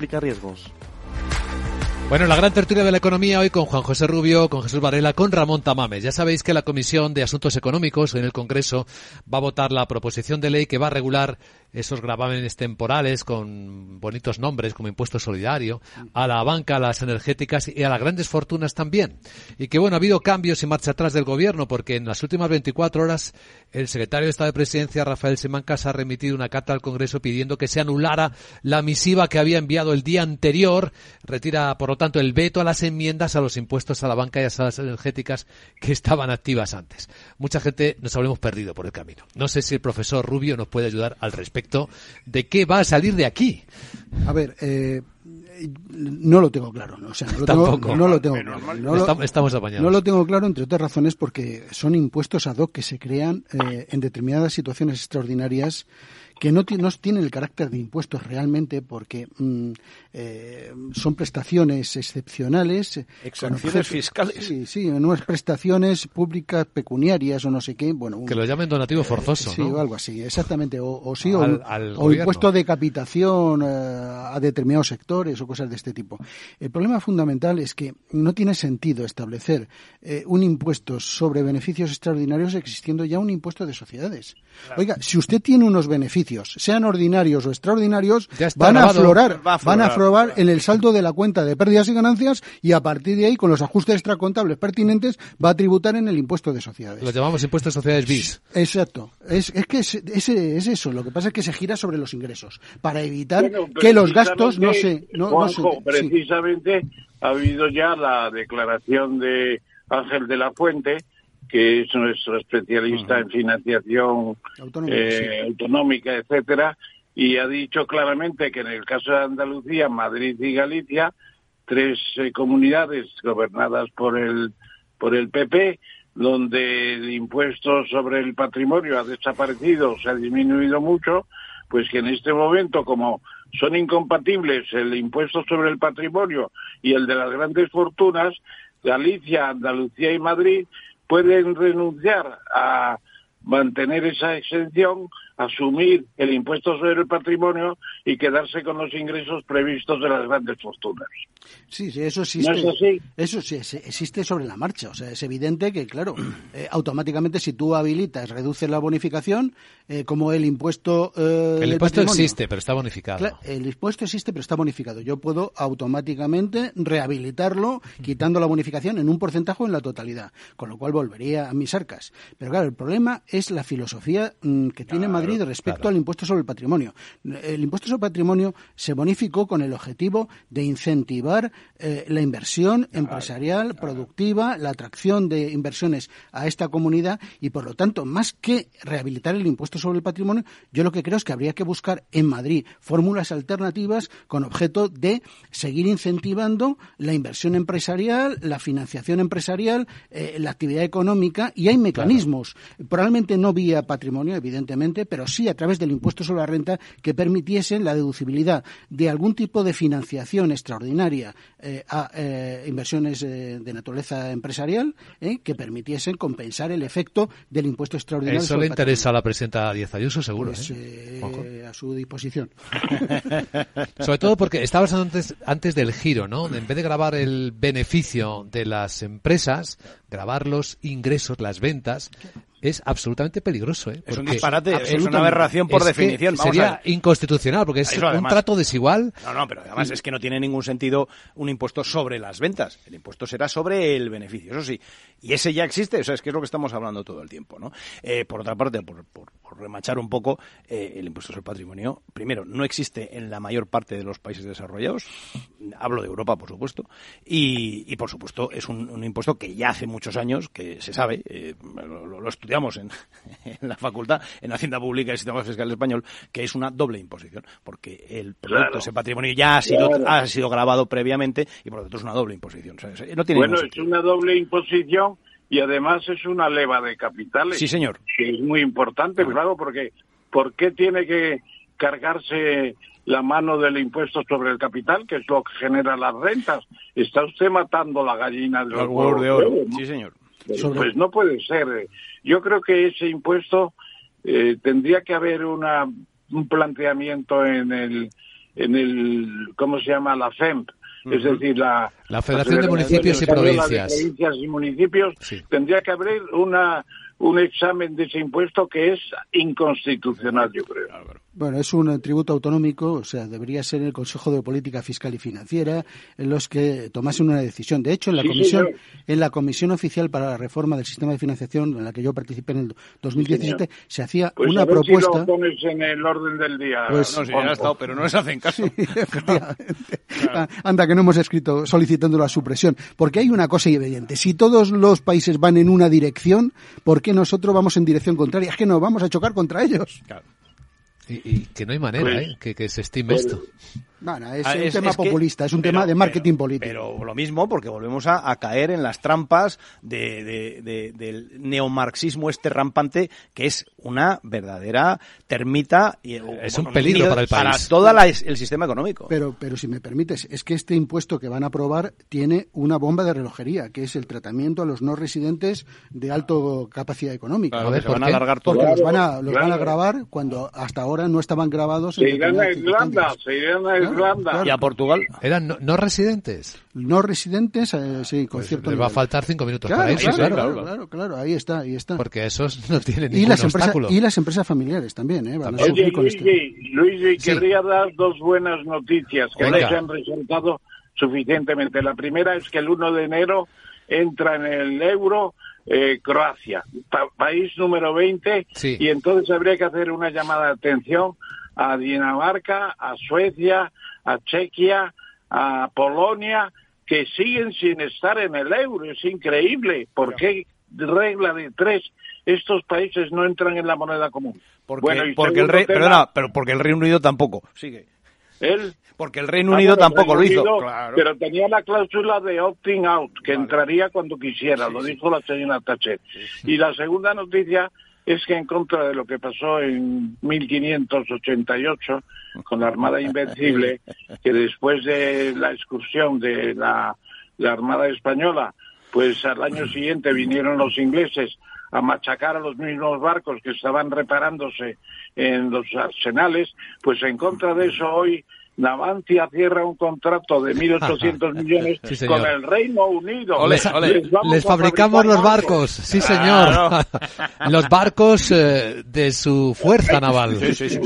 implica riesgos. Bueno, la gran tertulia de la economía hoy con Juan José Rubio, con Jesús Varela, con Ramón Tamames. Ya sabéis que la Comisión de Asuntos Económicos en el Congreso va a votar la proposición de ley que va a regular esos gravámenes temporales con bonitos nombres como impuesto solidario a la banca, a las energéticas y a las grandes fortunas también. Y que bueno, ha habido cambios y marcha atrás del gobierno porque en las últimas 24 horas el secretario de Estado de Presidencia, Rafael Simancas, ha remitido una carta al Congreso pidiendo que se anulara la misiva que había enviado el día anterior. Retira, por lo tanto, el veto a las enmiendas a los impuestos a la banca y a las energéticas que estaban activas antes. Mucha gente nos habremos perdido por el camino. No sé si el profesor Rubio nos puede ayudar al respecto de qué va a salir de aquí. A ver, eh, no lo tengo claro, ¿no? O sea, no lo tengo, no lo tengo claro. No lo, estamos apañados. No lo tengo claro, entre otras razones, porque son impuestos ad hoc que se crean eh, en determinadas situaciones extraordinarias que no, no tienen el carácter de impuestos realmente porque mm, eh, son prestaciones excepcionales. Exacciones fiscales. Sí, sí, unas prestaciones públicas pecuniarias o no sé qué. Bueno, que lo llamen donativo forzoso. sí, o algo así, exactamente. O, sí, o, impuesto de capitación eh, a determinados sectores o cosas de este tipo. El problema fundamental es que no tiene sentido establecer eh, un impuesto sobre beneficios extraordinarios existiendo ya un impuesto de sociedades. Oiga, si usted tiene unos beneficios sean ordinarios o extraordinarios, van a aflorar, van a aflorar en el saldo de la cuenta de pérdidas y ganancias y a partir de ahí, con los ajustes extracontables pertinentes, va a tributar en el impuesto de sociedades. Lo llamamos impuesto de sociedades bis. Exacto. Es, es que es, es, eso. Lo que pasa es que se gira sobre los ingresos para evitar que los gastos no se. No, precisamente ha habido ya la declaración de Ángel de la Fuente que es nuestro especialista en financiación eh, autonómica, etcétera, y ha dicho claramente que en el caso de Andalucía, Madrid y Galicia, tres eh, comunidades gobernadas por el por el PP, donde el impuesto sobre el patrimonio ha desaparecido, se ha disminuido mucho, pues que en este momento, como son incompatibles el impuesto sobre el patrimonio y el de las grandes fortunas, Galicia, Andalucía y Madrid pueden renunciar a mantener esa exención, asumir el impuesto sobre el patrimonio y quedarse con los ingresos previstos de las grandes fortunas. Sí, sí, eso existe. Eso sí, existe sobre la marcha. O sea, es evidente que, claro, eh, automáticamente si tú habilitas, reduces la bonificación, eh, como el impuesto. Eh, el impuesto existe, pero está bonificado. el impuesto existe, pero está bonificado. Yo puedo automáticamente rehabilitarlo, quitando la bonificación en un porcentaje o en la totalidad, con lo cual volvería a mis arcas. Pero claro, el problema es la filosofía mm, que tiene Madrid respecto al impuesto sobre el patrimonio. El impuesto sobre el patrimonio se bonificó con el objetivo de incentivar eh, la inversión empresarial, productiva, la atracción de inversiones a esta comunidad y, por lo tanto, más que rehabilitar el impuesto sobre el patrimonio, yo lo que creo es que habría que buscar en Madrid fórmulas alternativas con objeto de seguir incentivando la inversión empresarial, la financiación empresarial, eh, la actividad económica y hay mecanismos, probablemente no vía patrimonio, evidentemente, pero sí a través del impuesto sobre la renta que permitiesen la deducibilidad de algún tipo de financiación extraordinaria eh, a eh, inversiones eh, de naturaleza empresarial que permitiesen compensar el efecto del impuesto extraordinario. Eso le interesa a la presidenta Díaz Ayuso, seguro. Pues, a su disposición. sobre todo porque estabas antes, antes del giro, ¿no? En vez de grabar el beneficio de las empresas, grabar los ingresos, las ventas, es absolutamente peligroso. ¿eh? Es un disparate, es una aberración por definición. sería inconstitucional porque es un trato desigual. No, no, pero además es que no tiene ningún sentido un impuesto sobre las ventas. El impuesto será sobre el beneficio, eso sí. Y ese ya existe, o sea, es que es lo que estamos hablando todo el tiempo. ¿no? Eh, por otra parte, por, remachar un poco, eh, el impuesto sobre el patrimonio, primero, no existe en la mayor parte de los países desarrollados. Hablo de Europa, por supuesto. Y, por supuesto, es un, impuesto que ya hace muchos años, que se sabe, eh, lo, lo estudiamos en, la facultad, en Hacienda Pública y Sistema Fiscal Español, que es una doble imposición, porque el producto, ese patrimonio ya ha sido, ha sido grabado previamente y por lo tanto es una doble imposición. no tiene bueno, es una doble imposición y además es una leva de capitales. Sí, señor. Que es muy importante, claro, porque ¿por qué tiene que cargarse la mano del impuesto sobre el capital, que es lo que genera las rentas? Está usted matando la gallina de los de oro. Sí, señor. Pues no puede ser. Yo creo que ese impuesto eh, tendría que haber una, un planteamiento en el, en el, ¿cómo se llama? La FEMP, es decir, la, la Federación de Municipios y Provincias. De provincias y municipios, tendría que abrir una un examen de ese impuesto que es inconstitucional, yo creo. Bueno, es un tributo autonómico, o sea, debería ser el Consejo de Política Fiscal y Financiera en los que tomasen una decisión. De hecho, en la comisión, en la comisión oficial para la reforma del sistema de financiación, en la que yo participé en el 2017, se hacía pues una a ver propuesta. Si lo pones en el orden del día. Pues, no, sí, ya ha estado, pero no les hacen caso. Anda, que no hemos escrito solicitando la supresión. Porque hay una cosa evidente. Si todos los países van en una dirección, ¿por qué nosotros vamos en dirección contraria? Es que nos vamos a chocar contra ellos. Claro. Y, y, que no hay manera Pues, ¿eh? que, que, se estime pues, esto. Bueno, es Ah, un es- tema es que- populista, es un pero- tema de marketing político. Pero lo mismo, porque volvemos a, a caer en las trampas de, de- de- del neomarxismo este rampante, que es una verdadera termita. Y, Es un peligro para el país. Para todo el sistema económico. Pero, pero si me permites, es que este impuesto que van a aprobar tiene una bomba de relojería, que es el tratamiento a los no residentes de alto capacidad económica. Claro, A ver, se ¿por van a alargar todo. Porque los van a, Claro, los van a grabar cuando hasta ahora no estaban grabados en Se irán a determinadas Irlanda, circunstancias. se irán a Irlanda. Y a Portugal. ¿Eran no, no residentes? No residentes, eh, sí, con cierto Les va a faltar cinco minutos Claro, para irse, claro, claro. claro, claro, claro, ahí está, ahí está. Porque esos no tienen Y ningún las, empresas, obstáculo. y las empresas familiares también, ¿eh? Van a Oye, sufrir con esto. Luigi, Luigi, querría dar dos buenas noticias que se han resaltado suficientemente. La primera es que el 1 de enero entra en el euro eh, Croacia, pa- país número 20, Sí. y entonces habría que hacer una llamada de atención a Dinamarca, a Suecia, a Chequia, a Polonia, que siguen sin estar en el euro. Es increíble. ¿Por qué regla de tres estos países no entran en la moneda común? Porque, Bueno, porque el rey, tema, perdona, pero porque el Reino Unido tampoco. Sigue. él Porque el Reino Ah, Unido bueno, tampoco lo hizo. Unido, Claro. Pero tenía la cláusula de opting out, que entraría cuando quisiera, lo dijo la señora Thatcher. Y la segunda noticia es que en contra de lo que pasó en 1588 con la Armada Invencible, que después de la excursión de la, la Armada Española, pues al año siguiente vinieron los ingleses a machacar a los mismos barcos que estaban reparándose en los arsenales, pues en contra de eso hoy Navantia cierra un contrato de 1.800 millones Sí, con el Reino Unido. les, fabricamos los barcos, sí señor. los barcos eh, de su fuerza naval. Sí, sí,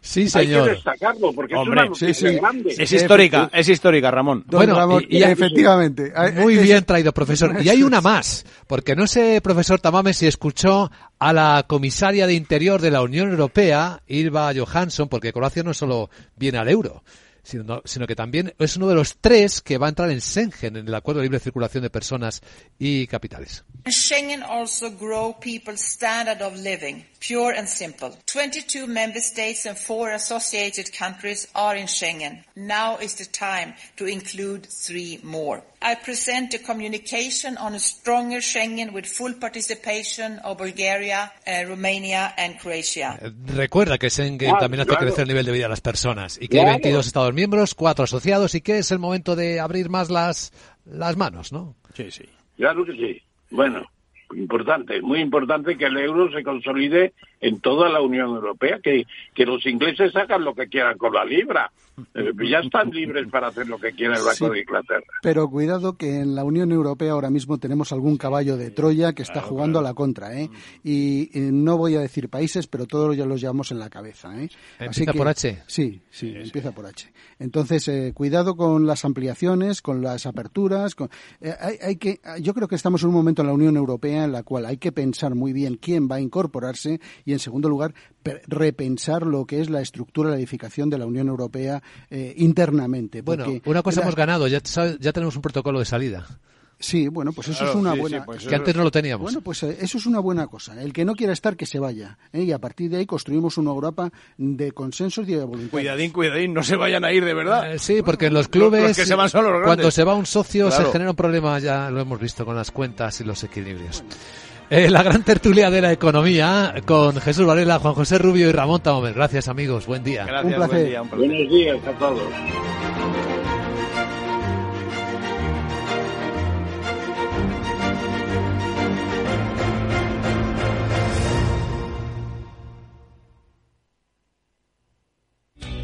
sí. Hay señor. que destacarlo porque Hombre, es una noticia grande. Es histórica, es histórica, Ramón. Bueno, y- efectivamente. Muy bien traído, profesor. Y hay una más, porque no sé, profesor Tamame, si escuchó a la comisaria de Interior de la Unión Europea, Ilva Johansson, porque Croacia no solo viene al euro, sino, sino que también es uno de los tres que va a entrar en Schengen, en el Acuerdo de Libre Circulación de Personas y Capitales. Schengen also grow people's standard of living, pure and simple. 22 member states and four associated countries are in Schengen. Now is the time to include three more. I present a communication on a stronger Schengen with full participation of Bulgaria, uh, Romania and Croatia. Recuerda que Schengen también hace crecer el nivel de vida de las personas y que hay Claro. 22 Estados miembros, cuatro asociados y que es el momento de abrir más las, las manos, ¿no? Sí, sí. Claro que sí. Bueno, importante, muy importante que el euro se consolide en toda la Unión Europea, que, que los ingleses hagan lo que quieran con la libra. Eh, ya están libres para hacer lo que quiera el Banco Sí. de Inglaterra. Pero cuidado que en la Unión Europea ahora mismo tenemos algún caballo de Troya que está jugando a la contra, ¿eh? Y, eh, no voy a decir países, pero todos ya los llevamos en la cabeza, ¿eh? ¿Empieza por H? Sí, sí, empieza por H. Entonces, eh, cuidado con las ampliaciones, con las aperturas. Con, eh, hay, hay que, yo creo que estamos en un momento en la Unión Europea en la cual hay que pensar muy bien quién va a incorporarse y, en segundo lugar, pe- repensar lo que es la estructura, la edificación de la Unión Europea eh, internamente. Bueno, una cosa la- hemos ganado, ya tenemos un protocolo de salida. Sí, bueno, pues eso Claro, es una sí, sí, buena. pues Que antes no lo teníamos. Bueno, pues eh, eso es una buena cosa. El que no quiera estar, que se vaya. ¿eh? Y a partir de ahí construimos una Europa de consensos y de voluntad. Cuidadín, cuidadín, no se vayan a ir de verdad. Eh, sí, porque en los clubes, Los que se van son los grandes. cuando se va un socio, Claro. se genera un problema, ya lo hemos visto con las cuentas y los equilibrios. Eh, la gran tertulia de la economía con Jesús Varela, Juan José Rubio y Ramón Tamomer. Gracias, amigos. Buen día. Gracias, Un placer. buen día, un placer. Buenos días a todos.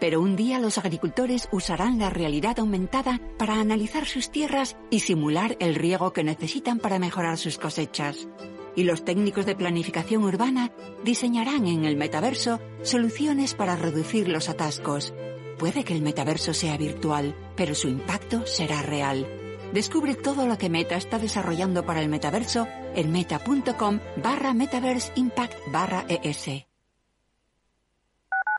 Pero un día los agricultores usarán la realidad aumentada para analizar sus tierras y simular el riego que necesitan para mejorar sus cosechas. Y los técnicos de planificación urbana diseñarán en el metaverso soluciones para reducir los atascos. Puede que el metaverso sea virtual, pero su impacto será real. Descubre todo lo que Meta está desarrollando para el metaverso en meta.com barra metaverse impact barra ES.